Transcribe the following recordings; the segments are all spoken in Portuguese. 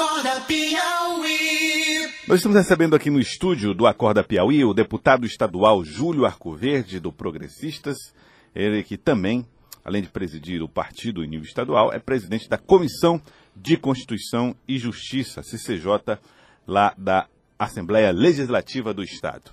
Acorda Piauí. Nós estamos recebendo aqui no estúdio do Acorda Piauí o deputado estadual Júlio Arcoverde, do Progressistas. Ele que também, além de presidir o partido em nível estadual, é presidente da Comissão de Constituição e Justiça, CCJ, lá da Assembleia Legislativa do Estado.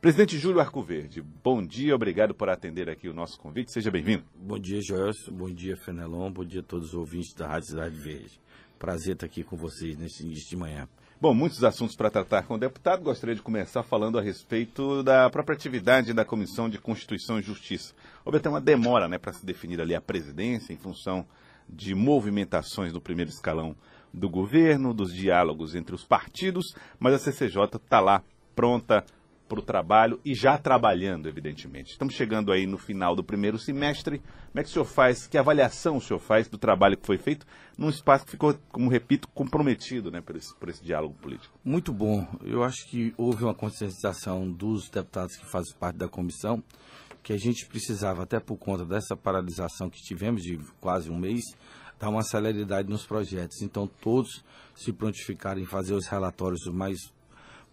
Presidente Júlio Arcoverde, bom dia, obrigado por atender aqui o nosso convite, seja bem-vindo. Bom dia, Joelson, bom dia, Fenelon, bom dia a todos os ouvintes da Rádio Cidade Verde. Prazer estar aqui com vocês nesse início de manhã. Bom, muitos assuntos para tratar com o deputado. Gostaria de começar falando a respeito da própria atividade da Comissão de Constituição e Justiça. Houve até uma demora né, para se definir ali a presidência em função de movimentações do primeiro escalão do governo, dos diálogos entre os partidos, mas a CCJ está lá pronta para o trabalho e já trabalhando, evidentemente. Estamos chegando aí no final do primeiro semestre. Como é que o senhor faz, que avaliação o senhor faz do trabalho que foi feito num espaço que ficou, como repito, comprometido né, por, esse, por esse diálogo político? Muito bom. Eu acho que houve uma conscientização dos deputados que fazem parte da comissão que a gente precisava, até por conta dessa paralisação que tivemos de quase um mês, dar uma celeridade nos projetos. Então, todos se prontificaram em fazer os relatórios o mais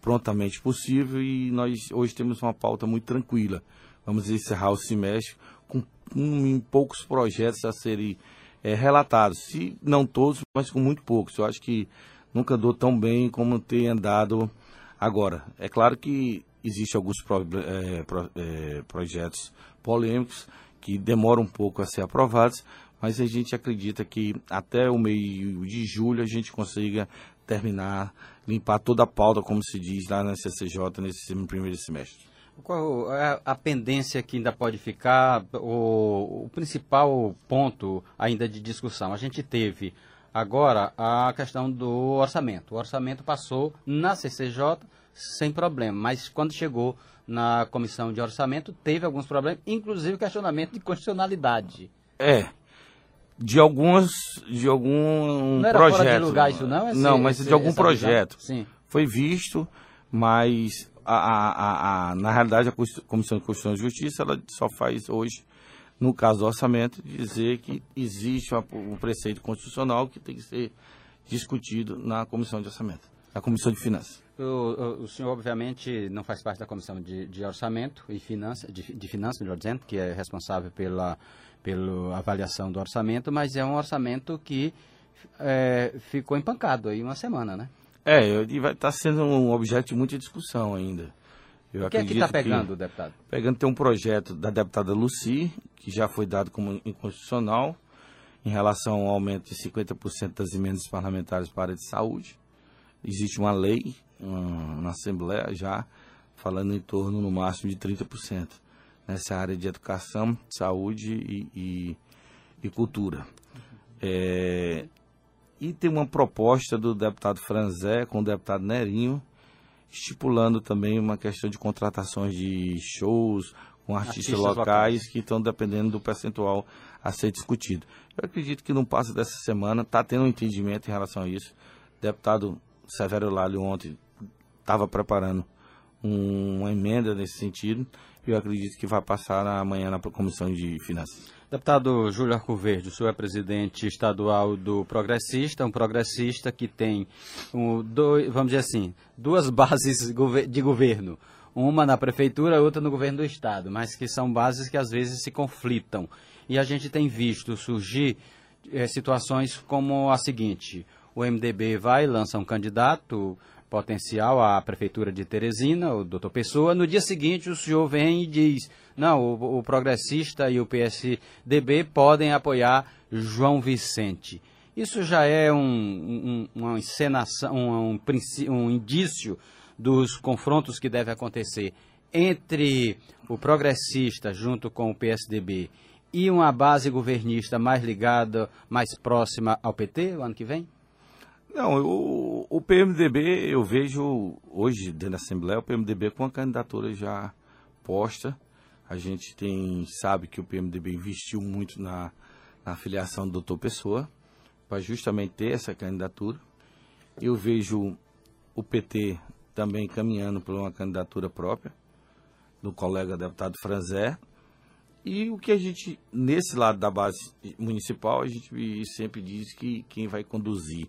prontamente possível e nós hoje temos uma pauta muito tranquila. Vamos encerrar o semestre com um, poucos projetos a serem é, relatados, se não todos, mas com muito poucos. Eu acho que nunca andou tão bem como tem andado agora. É claro que existem alguns pro, é, pro, é, projetos polêmicos que demoram um pouco a ser aprovados, mas a gente acredita que até o meio de julho a gente consiga terminar, limpar toda a pauta, como se diz lá na CCJ nesse primeiro semestre. Qual é a pendência que ainda pode ficar, o, o principal ponto ainda de discussão? A gente teve agora a questão do orçamento. O orçamento passou na CCJ sem problema, mas quando chegou na comissão de orçamento teve alguns problemas, inclusive questionamento de constitucionalidade. É, de alguns de algum não era projeto. Fora de lugar isso não? Esse, não, mas esse, de algum projeto. Sim. Foi visto, mas a, a, a, na realidade a Comissão de Constituição e Justiça ela só faz hoje, no caso do orçamento, dizer que existe um preceito constitucional que tem que ser discutido na Comissão de Orçamento, na Comissão de Finanças. O, o, o, senhor, obviamente, não faz parte da comissão de, de orçamento e finanças, de, de finanças, melhor dizendo, que é responsável pela, pela avaliação do orçamento, mas é um orçamento que é, ficou empancado aí uma semana, né? É, e vai estar tá sendo um objeto de muita discussão ainda. Eu o que é que está pegando, que, deputado? Pegando tem um projeto da deputada Luci, que já foi dado como inconstitucional, em relação ao aumento de 50% das emendas parlamentares para a área de saúde. Existe uma lei na Assembleia já falando em torno no máximo de 30% nessa área de educação, saúde e, e, e cultura. É, e tem uma proposta do deputado Franzé com o deputado Nerinho, estipulando também uma questão de contratações de shows com artistas, artistas locais, locais, que estão dependendo do percentual a ser discutido. Eu acredito que no passo dessa semana está tendo um entendimento em relação a isso. O deputado Severo Lalho ontem estava preparando um, uma emenda nesse sentido eu acredito que vai passar amanhã na Comissão de Finanças. Deputado Júlio Arcoverde, o senhor é presidente estadual do Progressista, um progressista que tem, um, dois, vamos dizer assim, duas bases de governo. Uma na prefeitura, outra no governo do estado, mas que são bases que às vezes se conflitam. E a gente tem visto surgir é, situações como a seguinte: o MDB vai, lança um candidato, potencial à Prefeitura de Teresina, o doutor Pessoa. No dia seguinte, o senhor vem e diz: não, o, o progressista e o PSDB podem apoiar João Vicente. Isso já é um, um, uma encenação, um, um, indício dos confrontos que devem acontecer entre o progressista junto com o PSDB e uma base governista mais ligada, mais próxima ao PT o ano que vem? Não, o, o PMDB, eu vejo hoje dentro da Assembleia, o PMDB com a candidatura já posta. A gente tem, sabe que o PMDB investiu muito na, na filiação do doutor Pessoa, para justamente ter essa candidatura. Eu vejo o PT também caminhando por uma candidatura própria, do colega deputado Franzé. E o que a gente, nesse lado da base municipal, a gente sempre diz que quem vai conduzir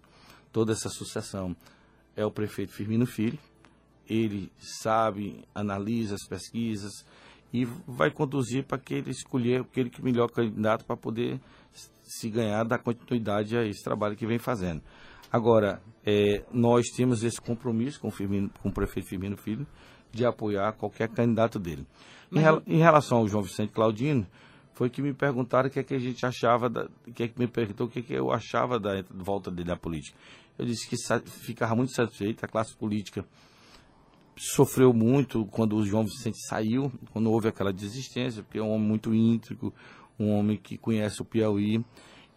toda essa sucessão é o prefeito Firmino Filho. Ele sabe, analisa as pesquisas e vai conduzir para que ele escolher aquele que melhor candidato para poder se ganhar da continuidade a esse trabalho que vem fazendo. Agora, é, nós temos esse compromisso com o, Firmino, com o prefeito Firmino Filho de apoiar qualquer candidato dele. Em, em relação ao João Vicente Claudino, foi que me perguntaram o que é que a gente achava, da, que é que me perguntou o que é que eu achava da volta dele à política. Eu disse que ficava muito satisfeito, a classe política sofreu muito quando o João Vicente saiu, quando houve aquela desistência, porque é um homem muito íntegro, um homem que conhece o Piauí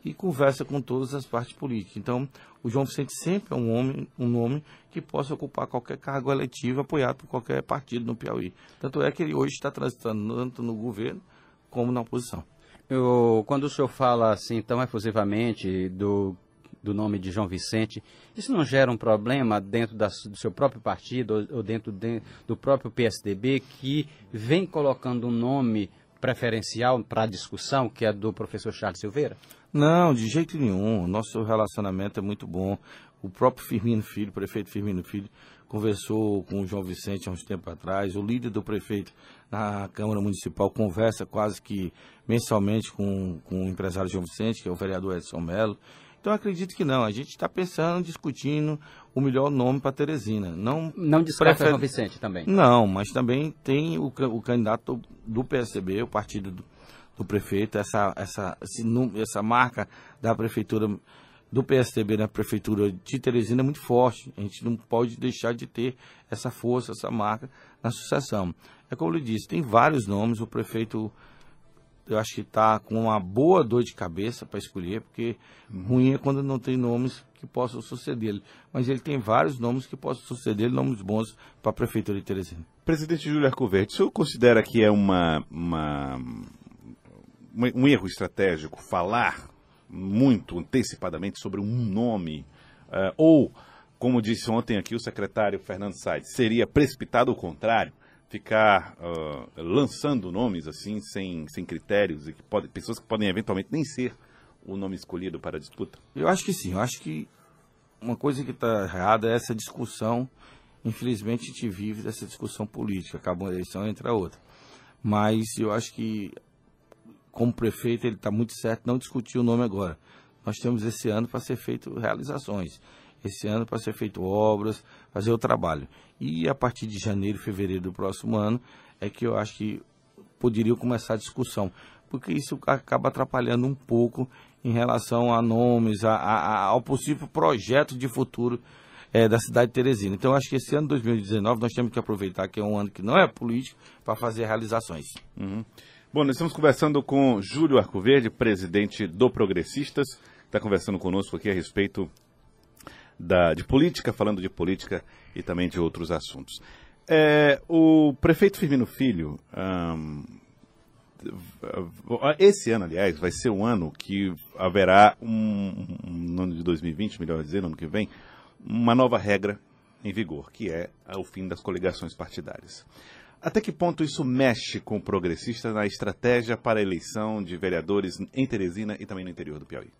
e conversa com todas as partes políticas. Então, o João Vicente sempre é um homem, um nome que possa ocupar qualquer cargo eletivo apoiado por qualquer partido no Piauí. Tanto é que ele hoje está transitando tanto no governo como na oposição. Eu, quando o senhor fala assim tão efusivamente do, do nome de João Vicente, isso não gera um problema dentro da do seu próprio partido ou, ou dentro de- do próprio PSDB que vem colocando um nome preferencial para a discussão, que é do professor Charles Silveira? Não, de jeito nenhum. O nosso relacionamento é muito bom. O próprio Firmino Filho, o prefeito Firmino Filho, conversou com o João Vicente há uns tempos atrás. O líder do prefeito na Câmara Municipal conversa quase que mensalmente com, com o empresário João Vicente, que é o vereador Edson Mello. Então, acredito que não. A gente está pensando, discutindo o melhor nome para Teresina. Não Não descarta João Vicente também. não, mas também tem o, o candidato do PSDB, o partido do, do prefeito, essa, essa, esse essa marca da prefeitura, do PSDB na prefeitura de Teresina é muito forte. A gente não pode deixar de ter essa força, essa marca na sucessão. É como eu lhe disse, tem vários nomes, o prefeito eu acho que está com uma boa dor de cabeça para escolher, porque ruim é quando não tem nomes que possam suceder ele. Mas ele tem vários nomes que possam suceder ele, nomes bons para a Prefeitura de Teresina. Presidente Júlio Arcoverde, o senhor considera que é uma- uma- um erro estratégico falar muito antecipadamente sobre um nome? eh, ou, como disse ontem aqui o secretário Fernando Said, seria precipitado o contrário? Ficar ah, lançando nomes assim, sem, sem critérios, e que pode, pessoas que podem eventualmente nem ser o nome escolhido para a disputa? Eu acho que sim, eu acho que uma coisa que está errada é essa discussão. Infelizmente, a gente vive dessa discussão política, acaba uma eleição entre a outra. Mas eu acho que, como prefeito, ele está muito certo não discutir o nome agora. Nós temos esse ano para ser feito realizações, esse ano para ser feito obras, fazer o trabalho. E a partir de janeiro, fevereiro do próximo ano, é que eu acho que poderia começar a discussão, porque isso acaba atrapalhando um pouco em relação a nomes, a, a- ao possível projeto de futuro eh, da cidade de Teresina. Então, acho que esse ano 2019 nós temos que aproveitar que é um ano que não é político para fazer realizações. Bom, nós estamos conversando com Júlio Arcoverde, presidente do Progressistas, está conversando conosco aqui a respeito da, de política, falando de política e também de outros assuntos. É, o prefeito Firmino Filho, ahn, esse ano, aliás, vai ser um ano que haverá, um, um- no ano de 2020, melhor dizer, no ano que vem, uma nova regra em vigor, que é o fim das coligações partidárias. Até que ponto isso mexe com o progressista na estratégia para a eleição de vereadores em Teresina e também no interior do Piauí?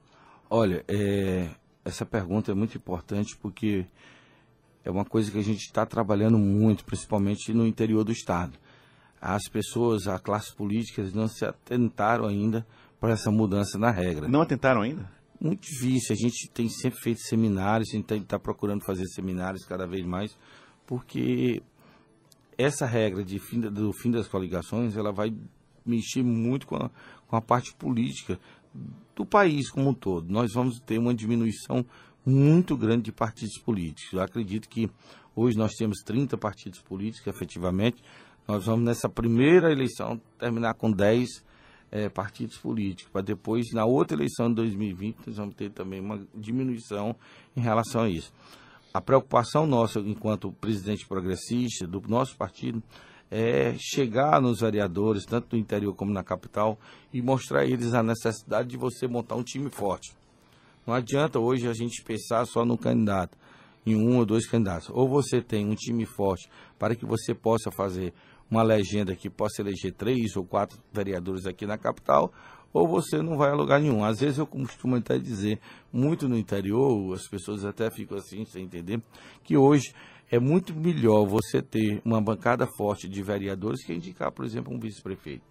Olha, é, essa pergunta é muito importante porque é uma coisa que a gente está trabalhando muito, principalmente no interior do Estado. As pessoas, a classe política, não se atentaram ainda para essa mudança na regra. Não atentaram ainda? Muito difícil. A gente tem sempre feito seminários, a gente está procurando fazer seminários cada vez mais, porque essa regra de fim, do fim das coligações, ela vai mexer muito com a, com a parte política do país como um todo. Nós vamos ter uma diminuição muito grande de partidos políticos. Eu acredito que hoje nós temos 30 partidos políticos, efetivamente. Nós vamos, nessa primeira eleição, terminar com 10 eh, partidos políticos, para depois, na outra eleição de 2020, nós vamos ter também uma diminuição em relação a isso. A preocupação nossa, enquanto presidente progressista do nosso partido, é chegar nos vereadores, tanto no interior como na capital, e mostrar a eles a necessidade de você montar um time forte. Não adianta hoje a gente pensar só no candidato, em um ou dois candidatos. Ou você tem um time forte para que você possa fazer uma legenda que possa eleger três ou quatro vereadores aqui na capital, ou você não vai a lugar nenhum. Às vezes eu costumo até dizer, muito no interior, as pessoas até ficam assim, sem entender, que hoje é muito melhor você ter uma bancada forte de vereadores que indicar, por exemplo, um vice-prefeito.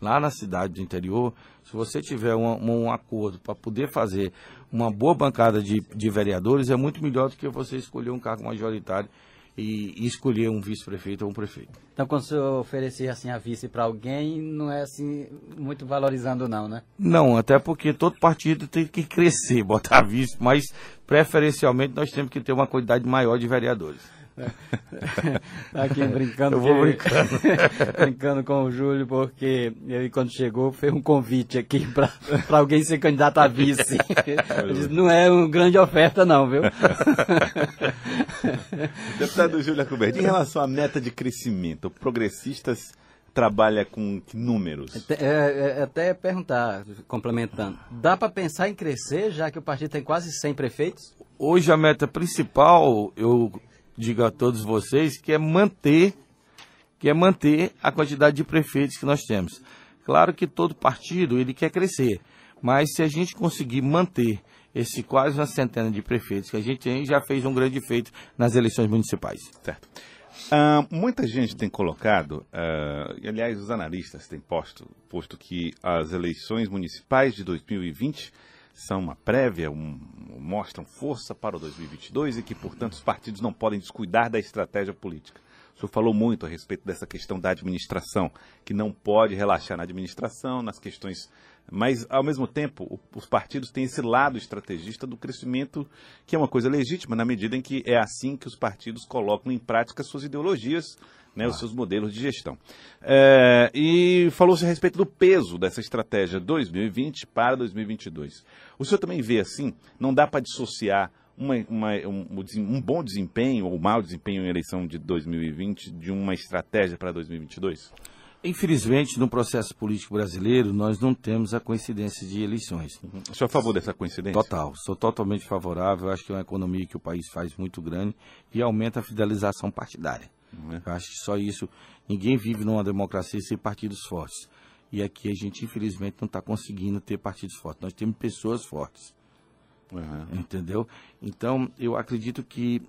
Lá na cidade do interior, se você tiver um, um acordo para poder fazer uma boa bancada de, de vereadores, é muito melhor do que você escolher um cargo majoritário e, e escolher um vice-prefeito ou um prefeito. Então, quando você oferecer assim a vice para alguém, não é assim muito valorizando não, né? Não, até porque todo partido tem que crescer, botar vice, mas preferencialmente nós temos que ter uma quantidade maior de vereadores. Aqui brincando. Eu vou brincando. brincando com o Júlio, porque ele, quando chegou, fez um convite aqui para alguém ser candidato a vice. Disse, não é uma grande oferta, não, viu? Deputado Júlio Alcoberto, em relação à meta de crescimento, progressistas trabalha com que números? É, é, até perguntar, complementando, dá para pensar em crescer, já que o partido tem quase 100 prefeitos? Hoje a meta principal, eu digo a todos vocês, que é manter, que é manter a quantidade de prefeitos que nós temos. Claro que todo partido ele quer crescer, mas se a gente conseguir manter esse quase uma centena de prefeitos que a gente tem, já fez um grande feito nas eleições municipais. Certo. Uh, muita gente tem colocado, uh, e aliás os analistas têm posto, posto que as eleições municipais de 2020 são uma prévia, um, mostram força para o 2022 e que, portanto, os partidos não podem descuidar da estratégia política. O senhor falou muito a respeito dessa questão da administração, que não pode relaxar na administração, nas questões. Mas, ao mesmo tempo, os partidos têm esse lado estrategista do crescimento, que é uma coisa legítima, na medida em que é assim que os partidos colocam em prática suas ideologias né, ah. os seus modelos de gestão. É, e falou-se a respeito do peso dessa estratégia 2020 para 2022. O senhor também vê assim, não dá para dissociar uma, uma, um, um, bom desempenho ou mau desempenho em eleição de 2020 de uma estratégia para 2022? Infelizmente, no processo político brasileiro, nós não temos a coincidência de eleições. Uhum. O senhor é a favor dessa coincidência? Total, sou totalmente favorável. Acho que é uma economia que o país faz muito grande e aumenta a fidelização partidária. Eu acho que só isso. Ninguém vive numa democracia sem partidos fortes. E aqui a gente, infelizmente, não está conseguindo ter partidos fortes. Nós temos pessoas fortes. Uhum. Entendeu? Então, eu acredito que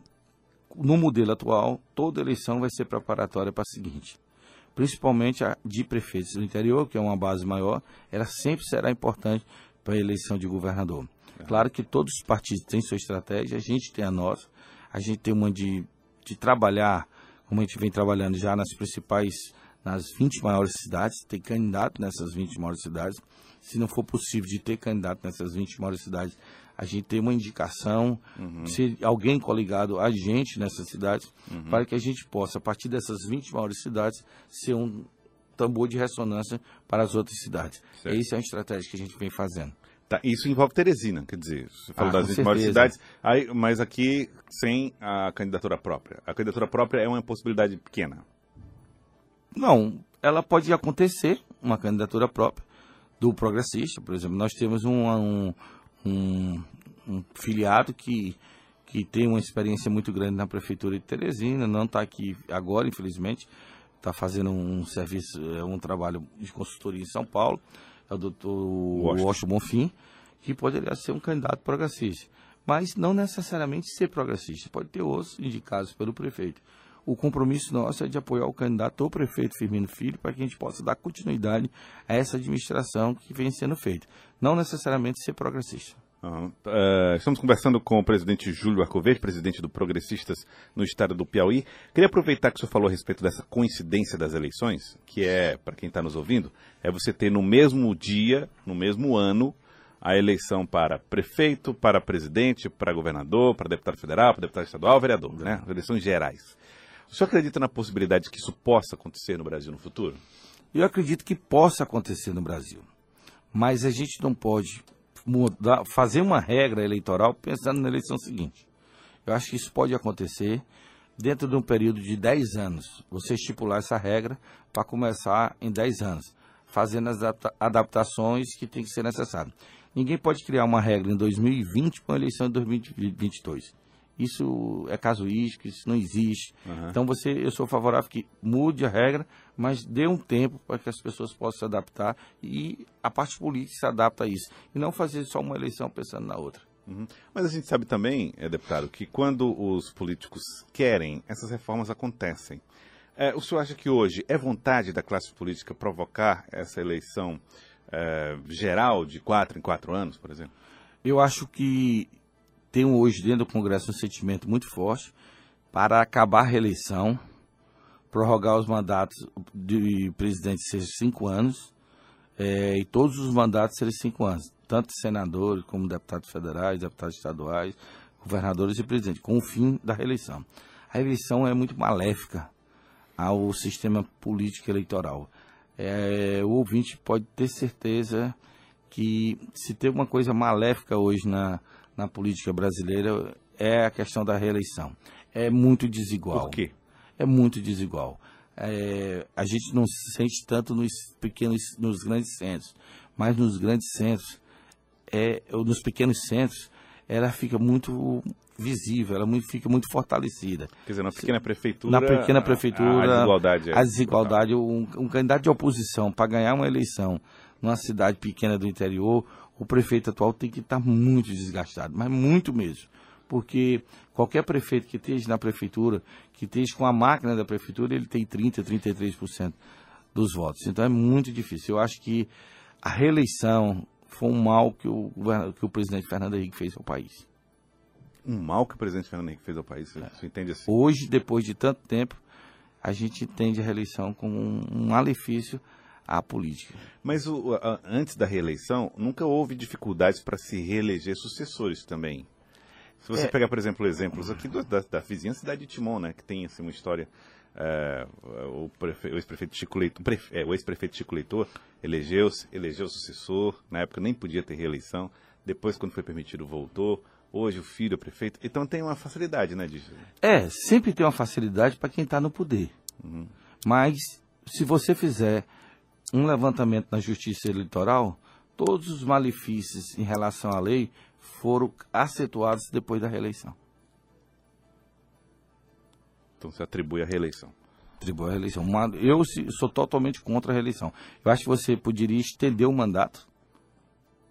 no modelo atual, toda eleição vai ser preparatória para a seguinte. Principalmente a de prefeitos do interior, que é uma base maior, ela sempre será importante para a eleição de governador. Uhum. Claro que todos os partidos têm sua estratégia, a gente tem a nossa, a gente tem uma de, de trabalhar como a gente vem trabalhando já nas principais, nas 20 maiores cidades, ter candidato nessas 20 maiores cidades. Se não for possível de ter candidato nessas 20 maiores cidades, a gente tem uma indicação, uhum. se alguém coligado a gente nessas cidades, uhum. para que a gente possa, a partir dessas 20 maiores cidades, ser um tambor de ressonância para as outras cidades. Certo. Essa é a estratégia que a gente vem fazendo. Tá, isso envolve Teresina, quer dizer, você falou ah, das 20 maiores cidades, aí, mas aqui sem a candidatura própria. A candidatura própria é uma possibilidade pequena. Não, ela pode acontecer, uma candidatura própria do progressista, por exemplo. Nós temos um, um, um, um filiado que, que tem uma experiência muito grande na prefeitura de Teresina, não está aqui agora, infelizmente, está fazendo um serviço, é, um trabalho de consultoria em São Paulo é o doutor Washington Bonfim, que poderia ser um candidato progressista. Mas não necessariamente ser progressista, pode ter outros indicados pelo prefeito. O compromisso nosso é de apoiar o candidato ou prefeito Firmino Filho para que a gente possa dar continuidade a essa administração que vem sendo feita. Não necessariamente ser progressista. Uhum. Uh, estamos conversando com o presidente Júlio Arcoverde, presidente do Progressistas no estado do Piauí. Queria aproveitar que o senhor falou a respeito dessa coincidência das eleições, que é, para quem está nos ouvindo, é você ter no mesmo dia, no mesmo ano, a eleição para prefeito, para presidente, para governador, para deputado federal, para deputado estadual, vereador, né? Eleições gerais. O senhor acredita na possibilidade de que isso possa acontecer no Brasil no futuro? Eu acredito que possa acontecer no Brasil. Mas a gente não pode mudar, fazer uma regra eleitoral pensando na eleição seguinte. Eu acho que isso pode acontecer dentro de um período de 10 anos. Você estipular essa regra para começar em 10 anos, fazendo as adaptações que tem que ser necessárias. Ninguém pode criar uma regra em 2020 para uma eleição em 2022. Isso é casuístico, isso não existe. Aham. Então você, eu sou favorável que mude a regra, mas dê um tempo para que as pessoas possam se adaptar e a parte política se adapta a isso. E não fazer só uma eleição pensando na outra. Uhum. Mas a gente sabe também, é, deputado, que quando os políticos querem, essas reformas acontecem. É, o senhor acha que hoje é vontade da classe política provocar essa eleição é, geral de quatro em quatro anos, por exemplo? Eu acho que tem hoje dentro do Congresso um sentimento muito forte para acabar a reeleição, prorrogar os mandatos de presidente ser cinco anos eh, e todos os mandatos serem cinco anos, tanto senadores como deputados federais, deputados estaduais, governadores e presidente, com o fim da reeleição. A eleição é muito maléfica ao sistema político eleitoral. Eh, o ouvinte pode ter certeza que se tem uma coisa maléfica hoje na, na política brasileira é a questão da reeleição. É muito desigual. Por quê? É muito desigual. É, a gente não se sente tanto nos pequenos, nos grandes centros, mas nos grandes centros, é, nos pequenos centros, ela fica muito visível, ela muito- fica muito fortalecida. Quer dizer, na pequena prefeitura. Na pequena a- prefeitura, A, desigualdade. é a desigualdade, um, um candidato de oposição para ganhar uma eleição numa cidade pequena do interior, o prefeito atual tem que estar muito desgastado, mas muito mesmo. Porque qualquer prefeito que esteja na prefeitura, que esteja com a máquina da prefeitura, ele tem 30%, 33% dos votos. Então é muito difícil. Eu acho que a reeleição foi um mal que o, que o presidente Fernando Henrique fez ao país. Um mal que o presidente Fernando Henrique fez ao país. É. Você, você entende assim? Hoje, depois de tanto tempo, a gente entende a reeleição como um, um malefício à política. Mas o- a- antes da reeleição, nunca houve dificuldades para se reeleger sucessores também. Se você É. pegar, por exemplo, exemplos aqui do- da, da vizinha cidade de Timon, né, que tem assim, uma história. é, o, prefe- o ex-prefeito Chico Leitor, prefe- é, o ex-prefeito Chico Leitor elegeu-se, elegeu o sucessor, na época nem podia ter reeleição, depois, quando foi permitido, voltou. Hoje o filho é prefeito. Então tem uma facilidade, né, disso. É, sempre tem uma facilidade para quem está no poder. Mas, se você fizer um levantamento na justiça eleitoral, todos os malefícios em relação à lei foram acentuados depois da reeleição. Então se atribui a reeleição. Atribui a reeleição. Eu sou totalmente contra a reeleição. Eu acho que você poderia estender o mandato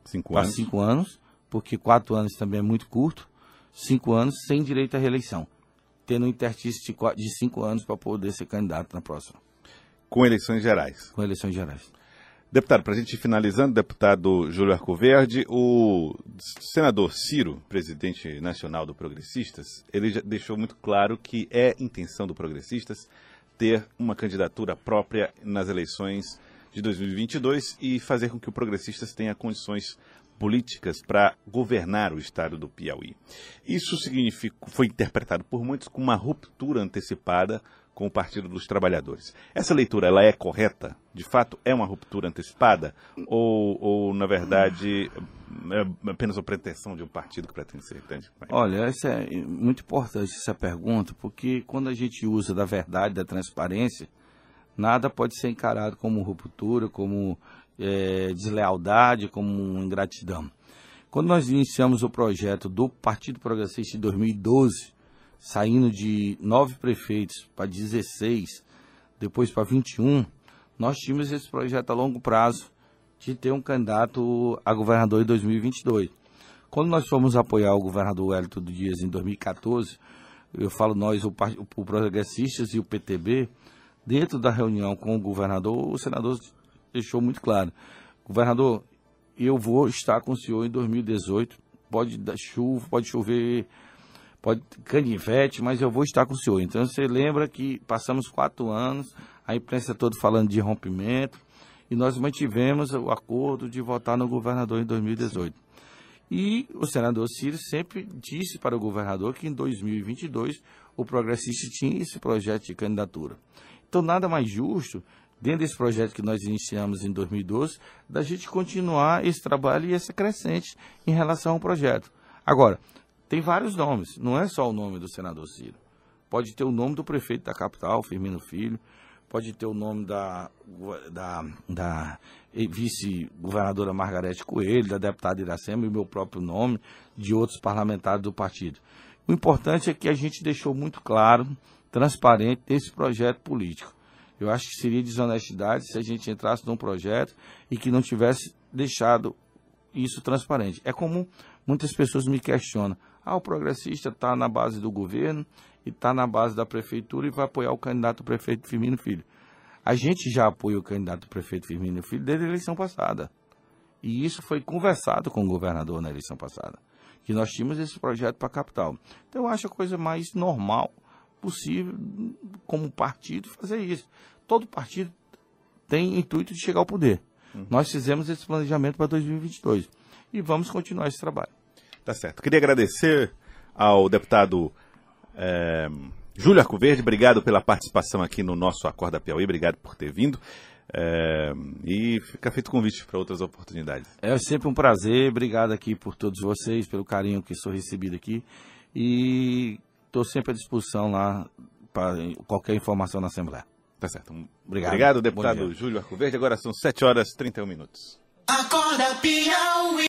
Cinco para anos. cinco anos, porque quatro anos também é muito curto, cinco anos sem direito à reeleição, tendo um interstício de cinco anos para poder ser candidato na próxima, Com eleições gerais. com eleições gerais. Deputado, para a gente ir finalizando, deputado Júlio Arcoverde, o senador Ciro, presidente nacional do Progressistas, ele já deixou muito claro que é intenção do Progressistas ter uma candidatura própria nas eleições de 2022 e fazer com que o Progressistas tenha condições políticas para governar o estado do Piauí. Isso significa, foi interpretado por muitos como uma ruptura antecipada com o Partido dos Trabalhadores. Essa leitura ela é correta? De fato, é uma ruptura antecipada? Ou, ou na verdade, é apenas uma pretensão de um partido que pretende ser grande? Olha, essa é muito importante essa pergunta, porque quando a gente usa da verdade, da transparência, nada pode ser encarado como ruptura, como eh, deslealdade, como ingratidão. Quando nós iniciamos o projeto do Partido Progressista em 2012, saindo de nove prefeitos para 16, depois para 21, nós tínhamos esse projeto a longo prazo de ter um candidato a governador em 2022. Quando nós fomos apoiar o governador Wellington do Dias em 2014, eu falo nós, o, o Progressistas e o PTB, dentro da reunião com o governador, o senador deixou muito claro: governador, eu vou estar com o senhor em 2018, pode dar chuva, pode chover, pode canivete, mas eu vou estar com o senhor. Então você lembra que passamos quatro anos, a imprensa toda falando de rompimento, e nós mantivemos o acordo de votar no governador em 2018. E o senador Ciro sempre disse para o governador que em 2022 o progressista tinha esse projeto de candidatura. Então, nada mais justo, dentro desse projeto que nós iniciamos em 2012, da gente continuar esse trabalho e essa crescente em relação ao projeto. Agora, tem vários nomes, não é só o nome do senador Ciro. Pode ter o nome do prefeito da capital, Firmino Filho, pode ter o nome da, da, da vice-governadora Margarete Coelho, da deputada Iracema e o meu próprio nome, de outros parlamentares do partido. O importante é que a gente deixou muito claro, transparente, esse projeto político. Eu acho que seria desonestidade se a gente entrasse num projeto e que não tivesse deixado isso transparente. É comum, muitas pessoas me questionam. Ah, o progressista está na base do governo e está na base da prefeitura e vai apoiar o candidato prefeito Firmino Filho. A gente já apoia o candidato prefeito Firmino Filho desde a eleição passada. E isso foi conversado com o governador na eleição passada. Que nós tínhamos esse projeto para a capital. Então eu acho a coisa mais normal possível, como partido, fazer isso. Todo partido tem intuito de chegar ao poder. Uhum. Nós fizemos esse planejamento para 2022 e vamos continuar esse trabalho. Tá certo. Queria agradecer ao deputado é, Júlio Arcoverde, obrigado pela participação aqui no nosso Acorda Piauí, obrigado por ter vindo. É, e fica feito convite para outras oportunidades. É sempre um prazer, obrigado aqui por todos vocês, pelo carinho que sou recebido aqui. E estou sempre à disposição lá para qualquer informação na Assembleia. Tá certo. Obrigado. Obrigado, deputado Júlio Arcoverde. Agora são 7 horas e 31 minutos. Acorda Piauí.